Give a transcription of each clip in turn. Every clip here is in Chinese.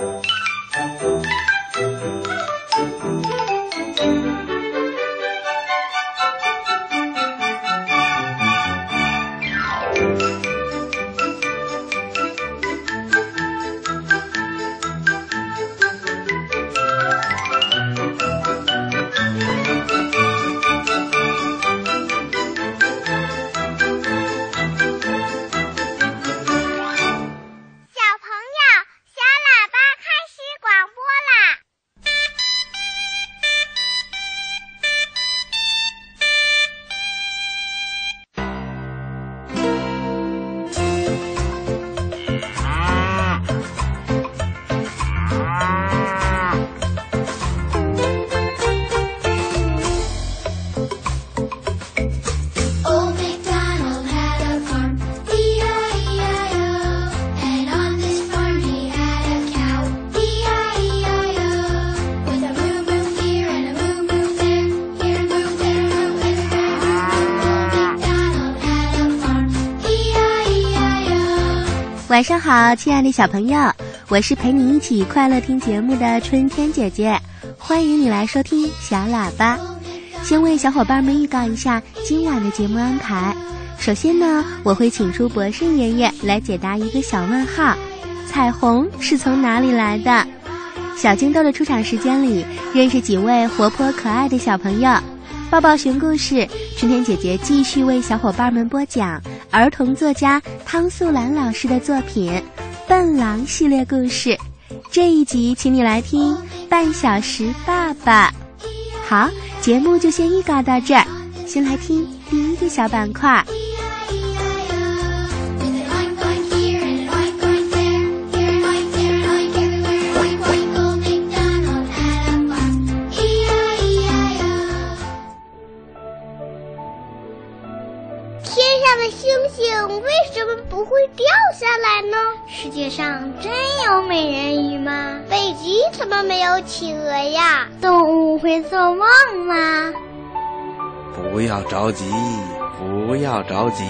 Thank you. 晚上好，亲爱的小朋友，我是陪你一起快乐听节目的春天姐姐，欢迎你来收听小喇叭。先为小伙伴们预告一下今晚的节目安排。首先呢，我会请出博士爷爷来解答一个小问号：彩虹是从哪里来的？小金豆的出场时间里，认识几位活泼可爱的小朋友。抱抱熊故事，春天姐姐继续为小伙伴们播讲儿童作家汤素兰老师的作品《笨狼》系列故事。这一集，请你来听《半小时爸爸》。好，节目就先预告到这儿，先来听第一个小板块。世界上真有美人鱼吗？北极怎么没有企鹅呀？动物会做梦吗？不要着急，不要着急，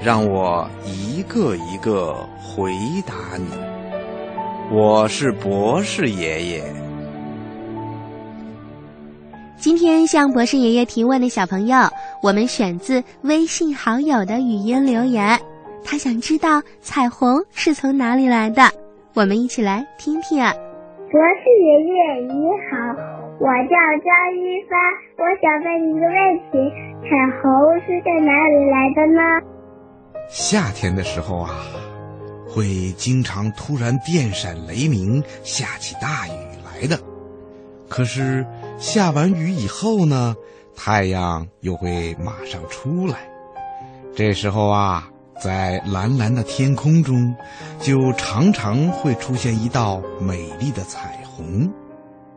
让我一个一个回答你。我是博士爷爷。今天向博士爷爷提问的小朋友，我们选自微信好友的语音留言。他想知道彩虹是从哪里来的，我们一起来听听啊。博士爷爷你好，我叫张一帆，我想问一个问题：彩虹是在哪里来的呢？夏天的时候啊，会经常突然电闪雷鸣，下起大雨来的。可是下完雨以后呢，太阳又会马上出来。这时候啊。在蓝蓝的天空中，就常常会出现一道美丽的彩虹。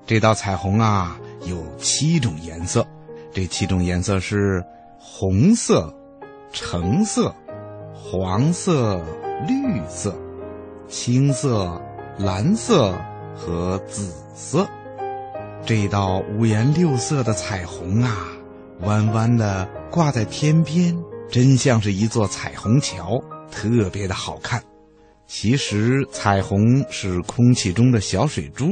这道彩虹啊，有七种颜色。这七种颜色是红色、橙色、黄色、绿色、青色、蓝色和紫色。这道五颜六色的彩虹啊，弯弯的挂在天边。真像是一座彩虹桥，特别的好看。其实，彩虹是空气中的小水珠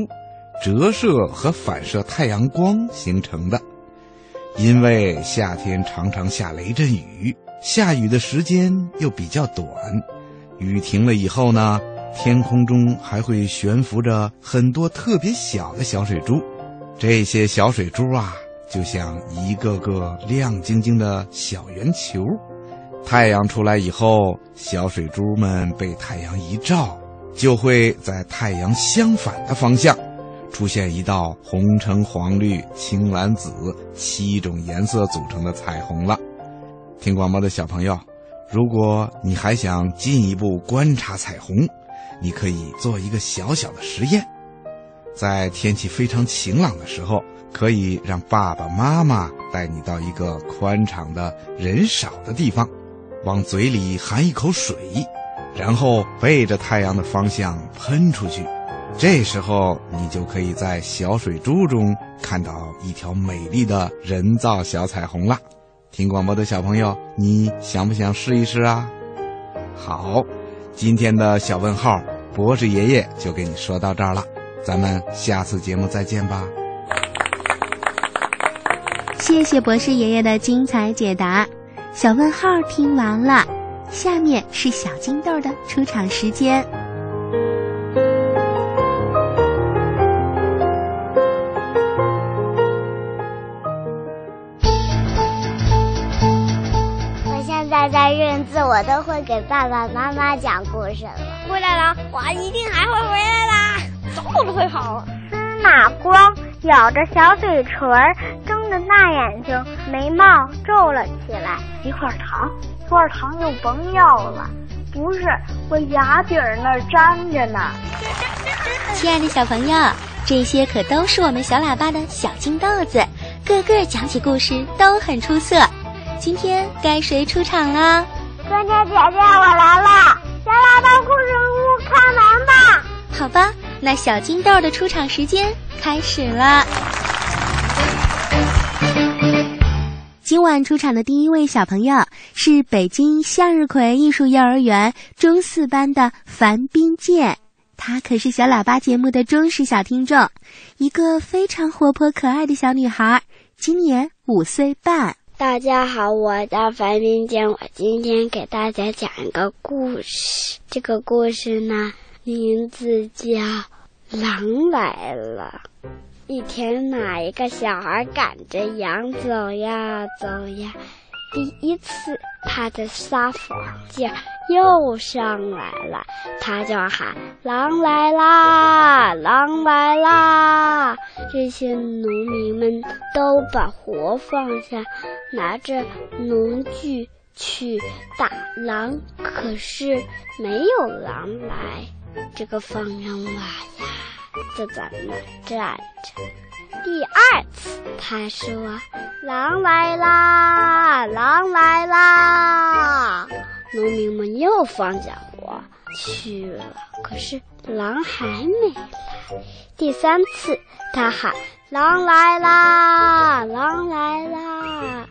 折射和反射太阳光形成的。因为夏天常常下雷阵雨，下雨的时间又比较短，雨停了以后呢，天空中还会悬浮着很多特别小的小水珠。这些小水珠啊。就像一个个亮晶晶的小圆球，太阳出来以后，小水珠们被太阳一照，就会在太阳相反的方向，出现一道红橙黄绿青蓝紫七种颜色组成的彩虹了。听广播的小朋友，如果你还想进一步观察彩虹，你可以做一个小小的实验，在天气非常晴朗的时候。可以让爸爸妈妈带你到一个宽敞的人少的地方，往嘴里含一口水，然后背着太阳的方向喷出去。这时候，你就可以在小水珠中看到一条美丽的人造小彩虹了。听广播的小朋友，你想不想试一试啊？好，今天的小问号，博士爷爷就给你说到这儿了，咱们下次节目再见吧。谢谢博士爷爷的精彩解答。小问号听完了，下面是小金豆的出场时间。我现在在认字，我都会给爸爸妈妈讲故事了。回来了，我一定还会回来啦，走都会跑。司马光咬着小嘴唇，睁着大眼睛，眉毛皱了起来。一块糖，一块糖就甭要了。不是，我牙底儿那儿粘着呢。亲爱的小朋友，这些可都是我们小喇叭的小金豆子，个个讲起故事都很出色。今天该谁出场了？春天姐姐，我来了！小喇叭故事屋，开门吧！好吧，那小金豆的出场时间开始了。今晚出场的第一位小朋友是北京向日葵艺术幼儿园中四班的樊冰健，她可是小喇叭节目的忠实小听众，一个非常活泼可爱的小女孩，今年五岁半。大家好，我叫樊冰健，我今天给大家讲一个故事。这个故事呢，名字叫《狼来了》。一天哪，一个小孩赶着羊走呀走呀，第一次他的撒谎劲又上来了，他就喊：“狼来啦，狼来啦！”这些农民们都把活放下，拿着农具去打狼，可是没有狼来。这个放羊娃呀。就在那站着。第二次，他说：“狼来啦，狼来啦！”农民们又放假活去了，可是狼还没来。第三次，他喊：“狼来啦，狼来啦！”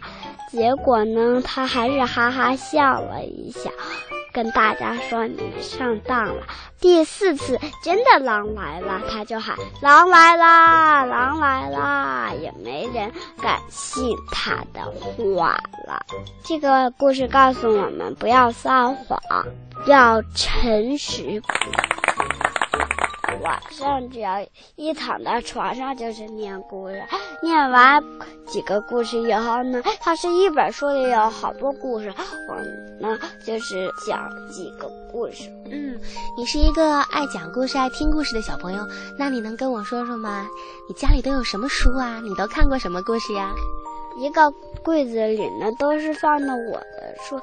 结果呢，他还是哈哈笑了一下。跟大家说，你们上当了。第四次真的狼来了，他就喊狼来啦，狼来啦，也没人敢信他的话了。这个故事告诉我们，不要撒谎，要诚实。晚上只要一躺到床上就是念故事，念完几个故事以后呢，它是一本书里有好多故事，我呢就是讲几个故事。嗯，你是一个爱讲故事、爱听故事的小朋友，那你能跟我说说吗？你家里都有什么书啊？你都看过什么故事呀？一个柜子里呢，都是放的我的书，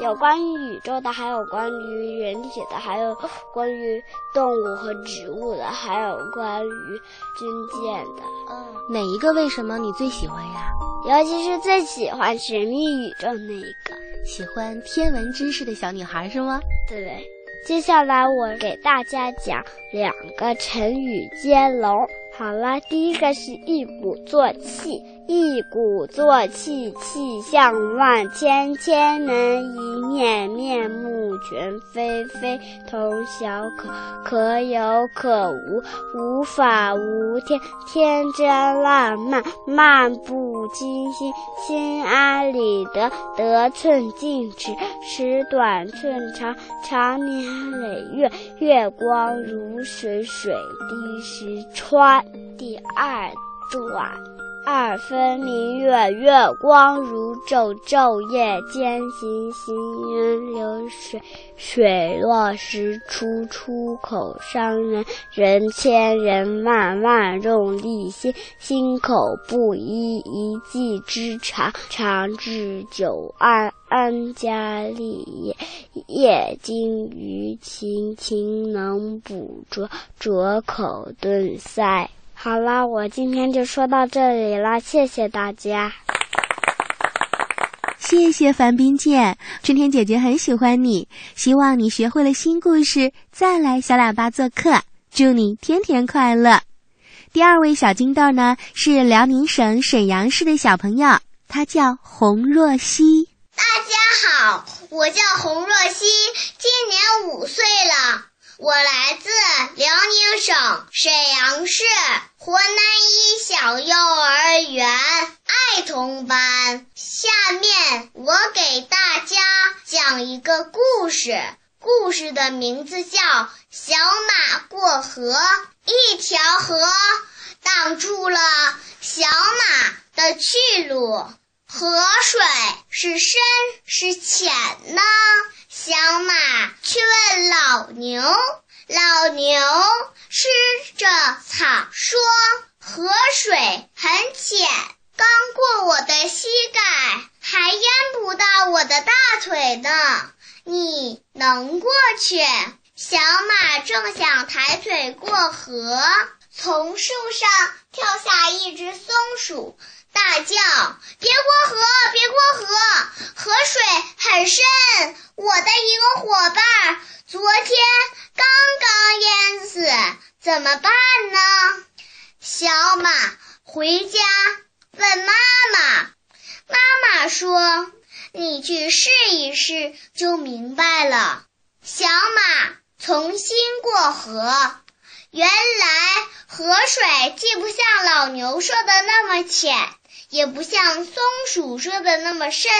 有关于宇宙的，还有关于人体的，还有关于动物和植物的，还有关于军舰的。嗯，哪一个为什么你最喜欢呀？尤其是最喜欢神秘宇宙那一个，喜欢天文知识的小女孩是吗？对。接下来我给大家讲两个成语接龙。好了，第一个是一鼓作气，一鼓作气，气象万千，千人一面，面目全非，非同小可，可有可无，无法无天，天真烂漫，漫不经心，心安理得，得寸进尺，尺短寸长，长年累月，月光如水，水滴石穿。第二段，二分明月，月光如昼，昼夜兼行，行云流水，水落石出，出口伤人，人千人万，万众力心，心口不一，一技之长，长治久安，安家立业，业精于勤，勤能补拙，拙口顿塞。好啦，我今天就说到这里了，谢谢大家。谢谢樊冰健，春天姐姐很喜欢你，希望你学会了新故事再来小喇叭做客，祝你天天快乐。第二位小金豆呢是辽宁省沈阳市的小朋友，他叫洪若曦。大家好，我叫洪若曦，今年五岁了。我来自辽宁省沈阳市河南一小幼儿园爱童班。下面我给大家讲一个故事，故事的名字叫《小马过河》。一条河挡住了小马的去路，河水是深是浅呢？小马去问老牛，老牛吃着草说：“河水很浅，刚过我的膝盖，还淹不到我的大腿呢。你能过去？”小马正想抬腿过河，从树上跳下一只松鼠。大叫：“别过河，别过河，河水很深！我的一个伙伴昨天刚刚淹死，怎么办呢？”小马回家问妈妈，妈妈说：“你去试一试就明白了。”小马重新过河，原来河水既不像老牛说的那么浅。也不像松鼠说的那么深，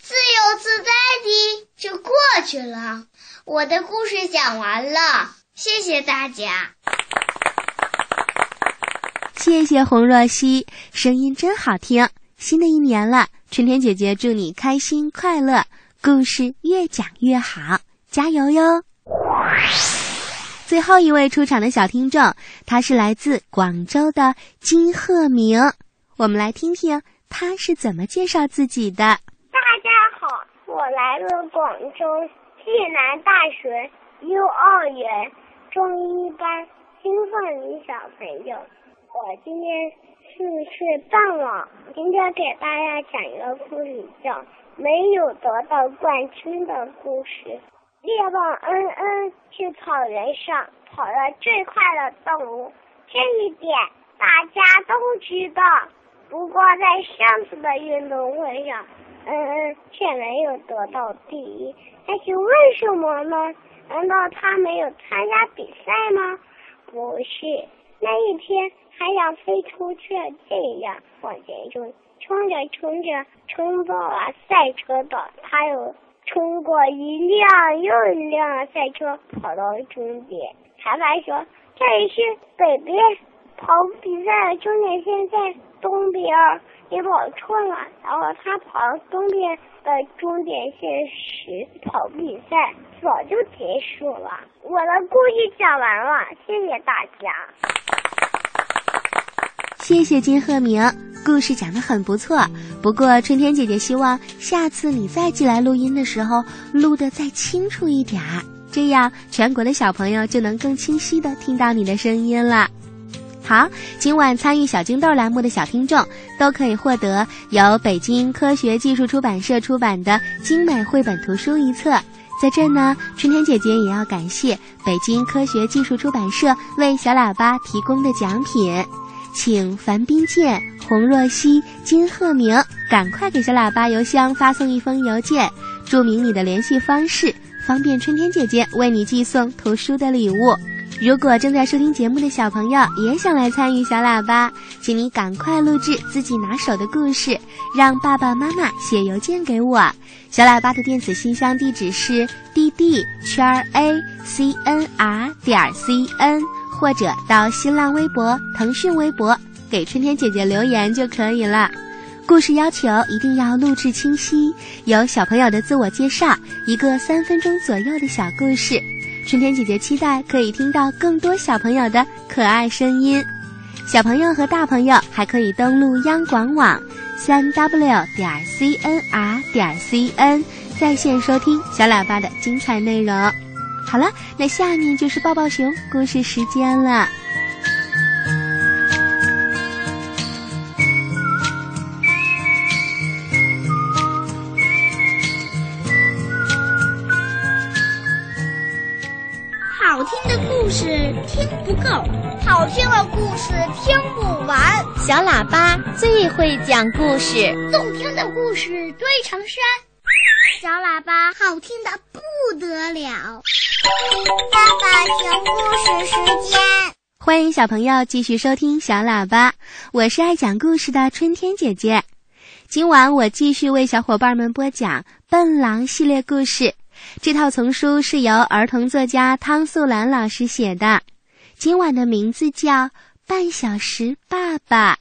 自由自在的就过去了。我的故事讲完了，谢谢大家。谢谢洪若曦，声音真好听。新的一年了，春天姐姐祝你开心快乐，故事越讲越好，加油哟！最后一位出场的小听众，他是来自广州的金鹤鸣。我们来听听他是怎么介绍自己的。大家好，我来自广州暨南大学幼儿园中一班金凤林小朋友。我今天四岁半了，今天给大家讲一个故事，叫《没有得到冠军的故事》。猎豹恩恩是草原上跑得最快的动物，这一点大家都知道。不过在上次的运动会上，嗯嗯，却没有得到第一。那是为什么呢？难道他没有参加比赛吗？不是，那一天太阳飞出去这样往前冲，冲着冲着冲到了赛车道，他又冲过一辆又一辆赛车，跑到终点。裁判说：“这里是北边跑比赛的终点线在。”东边你跑错了，然后他跑东边的终点线时，跑比赛早就结束了。我的故事讲完了，谢谢大家。谢谢金鹤鸣，故事讲的很不错。不过春天姐姐希望下次你再寄来录音的时候，录的再清楚一点儿，这样全国的小朋友就能更清晰的听到你的声音了。好，今晚参与小金豆栏目的小听众都可以获得由北京科学技术出版社出版的精美绘本图书一册。在这呢，春天姐姐也要感谢北京科学技术出版社为小喇叭提供的奖品，请樊冰健、洪若曦、金鹤鸣赶快给小喇叭邮箱发送一封邮件，注明你的联系方式，方便春天姐姐为你寄送图书的礼物。如果正在收听节目的小朋友也想来参与小喇叭，请你赶快录制自己拿手的故事，让爸爸妈妈写邮件给我。小喇叭的电子信箱地址是 d d 圈 a c n r 点 c n，或者到新浪微博、腾讯微博给春天姐姐留言就可以了。故事要求一定要录制清晰，有小朋友的自我介绍，一个三分钟左右的小故事。春天姐姐期待可以听到更多小朋友的可爱声音，小朋友和大朋友还可以登录央广网三 w 点 cnr 点 cn 在线收听小喇叭的精彩内容。好了，那下面就是抱抱熊故事时间了。不够，好听的故事听不完。小喇叭最会讲故事，动听的故事堆成山。小喇叭好听的不得了。爸爸听故事时间，欢迎小朋友继续收听小喇叭，我是爱讲故事的春天姐姐。今晚我继续为小伙伴们播讲《笨狼》系列故事。这套丛书是由儿童作家汤素兰老师写的。今晚的名字叫《半小时爸爸》。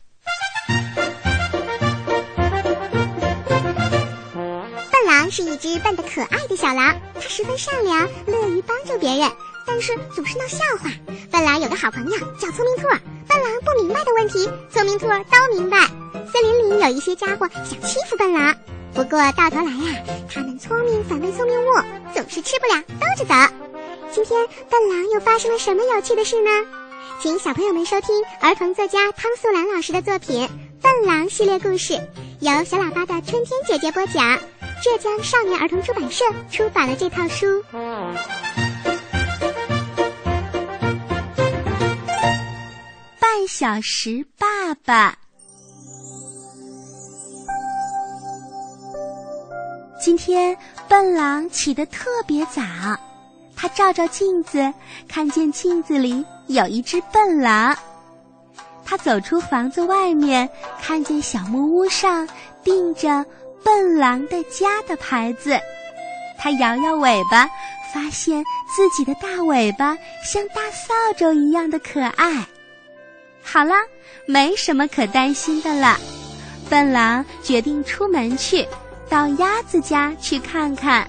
笨狼是一只笨得可爱的小狼，它十分善良，乐于帮助别人，但是总是闹笑话。笨狼有个好朋友叫聪明兔，笨狼不明白的问题，聪明兔都明白。森林里有一些家伙想欺负笨狼，不过到头来呀，他们聪明反被聪明误，总是吃不了兜着走。今天笨狼又发生了什么有趣的事呢？请小朋友们收听儿童作家汤素兰老师的作品《笨狼》系列故事，由小喇叭的春天姐姐播讲。浙江少年儿童出版社出版了这套书。半小时爸爸，今天笨狼起得特别早，他照照镜子，看见镜子里有一只笨狼。他走出房子外面，看见小木屋上钉着。笨狼的家的牌子，它摇摇尾巴，发现自己的大尾巴像大扫帚一样的可爱。好了，没什么可担心的了。笨狼决定出门去，到鸭子家去看看。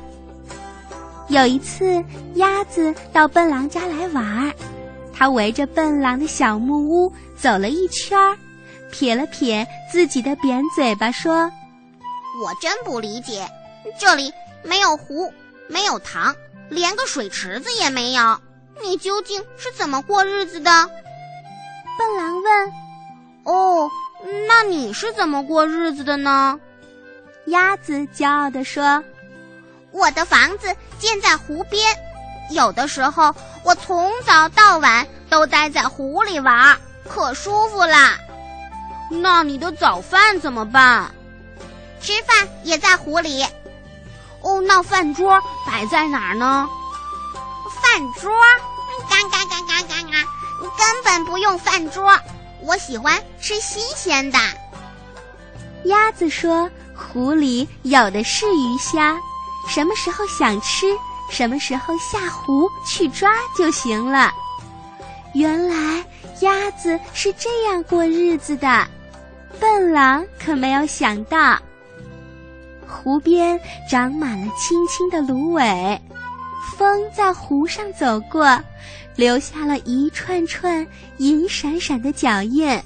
有一次，鸭子到笨狼家来玩儿，它围着笨狼的小木屋走了一圈儿，撇了撇自己的扁嘴巴，说。我真不理解，这里没有湖，没有塘，连个水池子也没有。你究竟是怎么过日子的？笨狼问。哦，那你是怎么过日子的呢？鸭子骄傲地说：“我的房子建在湖边，有的时候我从早到晚都待在湖里玩，可舒服啦。那你的早饭怎么办？”吃饭也在湖里，哦，那饭桌摆在哪儿呢？饭桌，嘎嘎嘎嘎嘎嘎，根本不用饭桌，我喜欢吃新鲜的。鸭子说：“湖里有的是鱼虾，什么时候想吃，什么时候下湖去抓就行了。”原来鸭子是这样过日子的，笨狼可没有想到。湖边长满了青青的芦苇，风在湖上走过，留下了一串串银闪闪的脚印。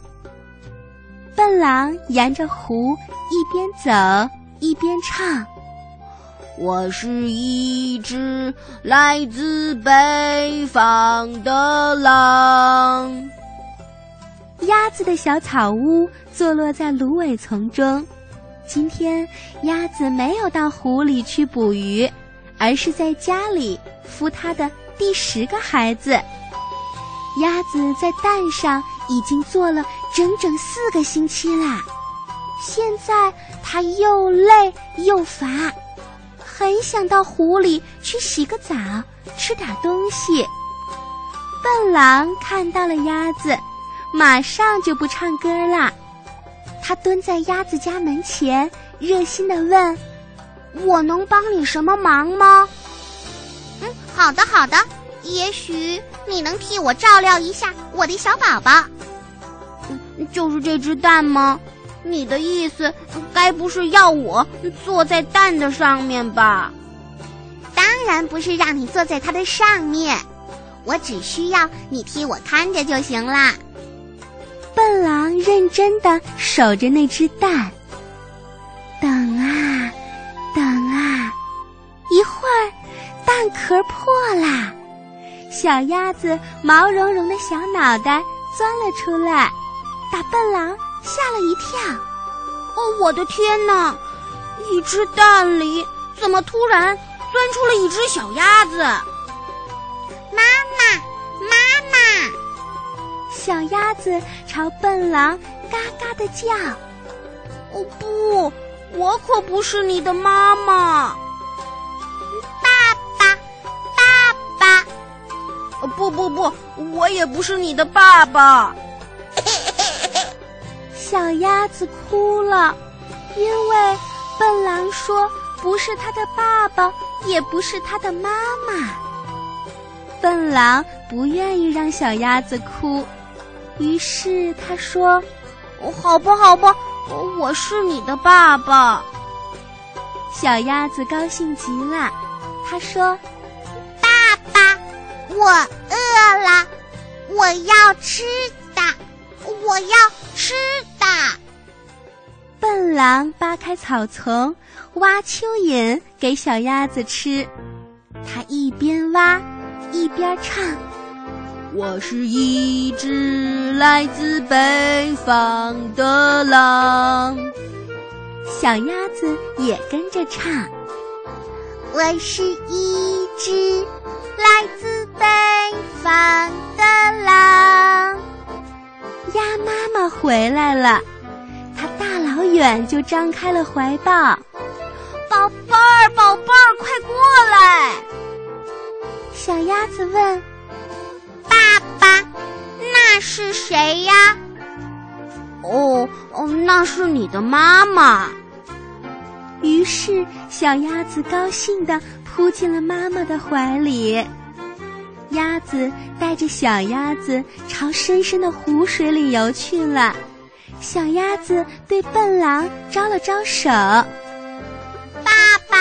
笨狼沿着湖一边走一边唱：“我是一只来自北方的狼。”鸭子的小草屋坐落在芦苇丛中。今天，鸭子没有到湖里去捕鱼，而是在家里孵它的第十个孩子。鸭子在蛋上已经坐了整整四个星期啦，现在它又累又乏，很想到湖里去洗个澡，吃点东西。笨狼看到了鸭子，马上就不唱歌了。他蹲在鸭子家门前，热心的问：“我能帮你什么忙吗？”“嗯，好的，好的。也许你能替我照料一下我的小宝宝。”“嗯，就是这只蛋吗？你的意思该不是要我坐在蛋的上面吧？”“当然不是让你坐在它的上面，我只需要你替我看着就行啦。”笨狼认真的守着那只蛋，等啊，等啊，一会儿蛋壳破啦，小鸭子毛茸茸的小脑袋钻了出来，把笨狼吓了一跳。哦，我的天哪！一只蛋里怎么突然钻出了一只小鸭子？妈妈，妈妈！小鸭子朝笨狼嘎嘎的叫：“哦不，我可不是你的妈妈！”爸爸，爸爸！不不不，我也不是你的爸爸。小鸭子哭了，因为笨狼说不是他的爸爸，也不是他的妈妈。笨狼不愿意让小鸭子哭，于是他说：“好吧，好吧，我是你的爸爸。”小鸭子高兴极了，他说：“爸爸，我饿了，我要吃，我要吃的。”笨狼扒开草丛，挖蚯蚓给小鸭子吃。它一边挖，一边唱：“我是一只来自北方的狼。”小鸭子也跟着唱：“我是一只来自北方的狼。”鸭妈妈回来了，它大老远就张开了怀抱，“宝贝儿，宝贝儿，快过来！”小鸭子问：“爸爸，那是谁呀？”哦哦，那是你的妈妈。于是小鸭子高兴地扑进了妈妈的怀里。鸭子带着小鸭子朝深深的湖水里游去了。小鸭子对笨狼招了招手：“爸爸，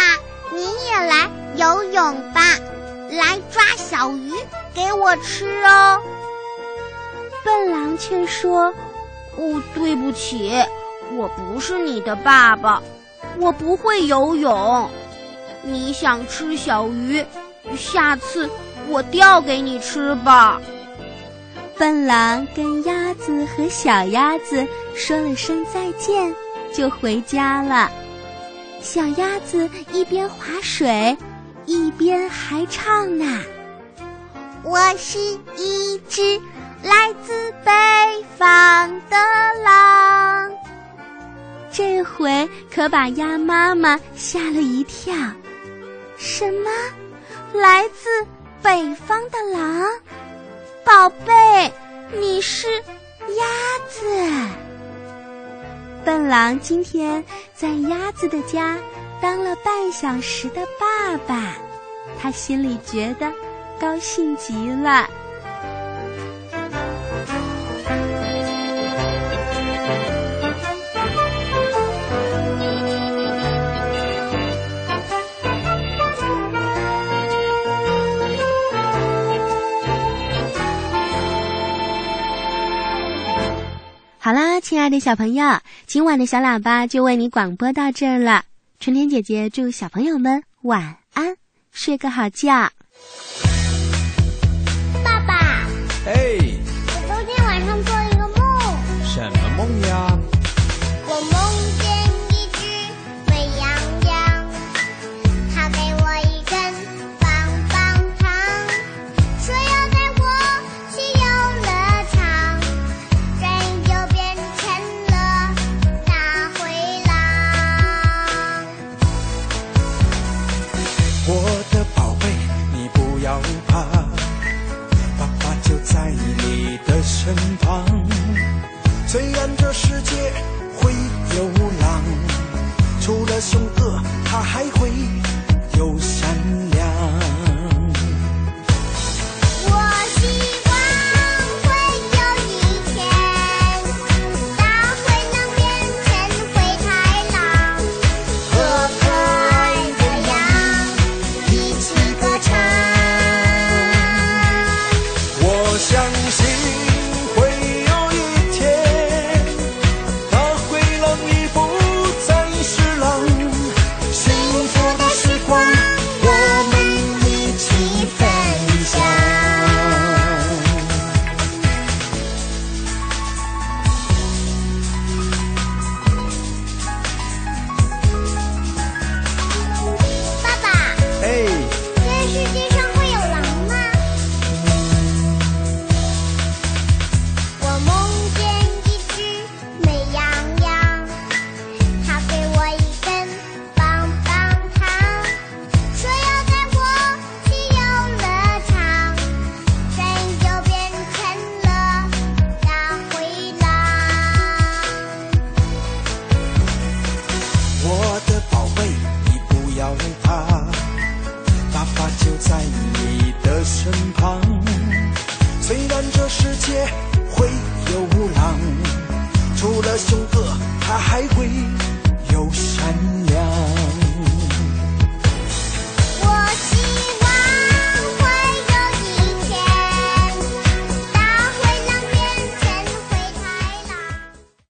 你也来游泳吧，来抓小鱼给我吃哦。”笨狼却说。哦，对不起，我不是你的爸爸，我不会游泳。你想吃小鱼，下次我钓给你吃吧。笨狼跟鸭子和小鸭子说了声再见，就回家了。小鸭子一边划水，一边还唱呢：“我是一只。”来自北方的狼，这回可把鸭妈妈吓了一跳。什么？来自北方的狼？宝贝，你是鸭子。笨狼今天在鸭子的家当了半小时的爸爸，他心里觉得高兴极了。好啦，亲爱的小朋友，今晚的小喇叭就为你广播到这儿了。春天姐姐祝小朋友们晚安，睡个好觉。爸爸，哎，旁。虽然这世界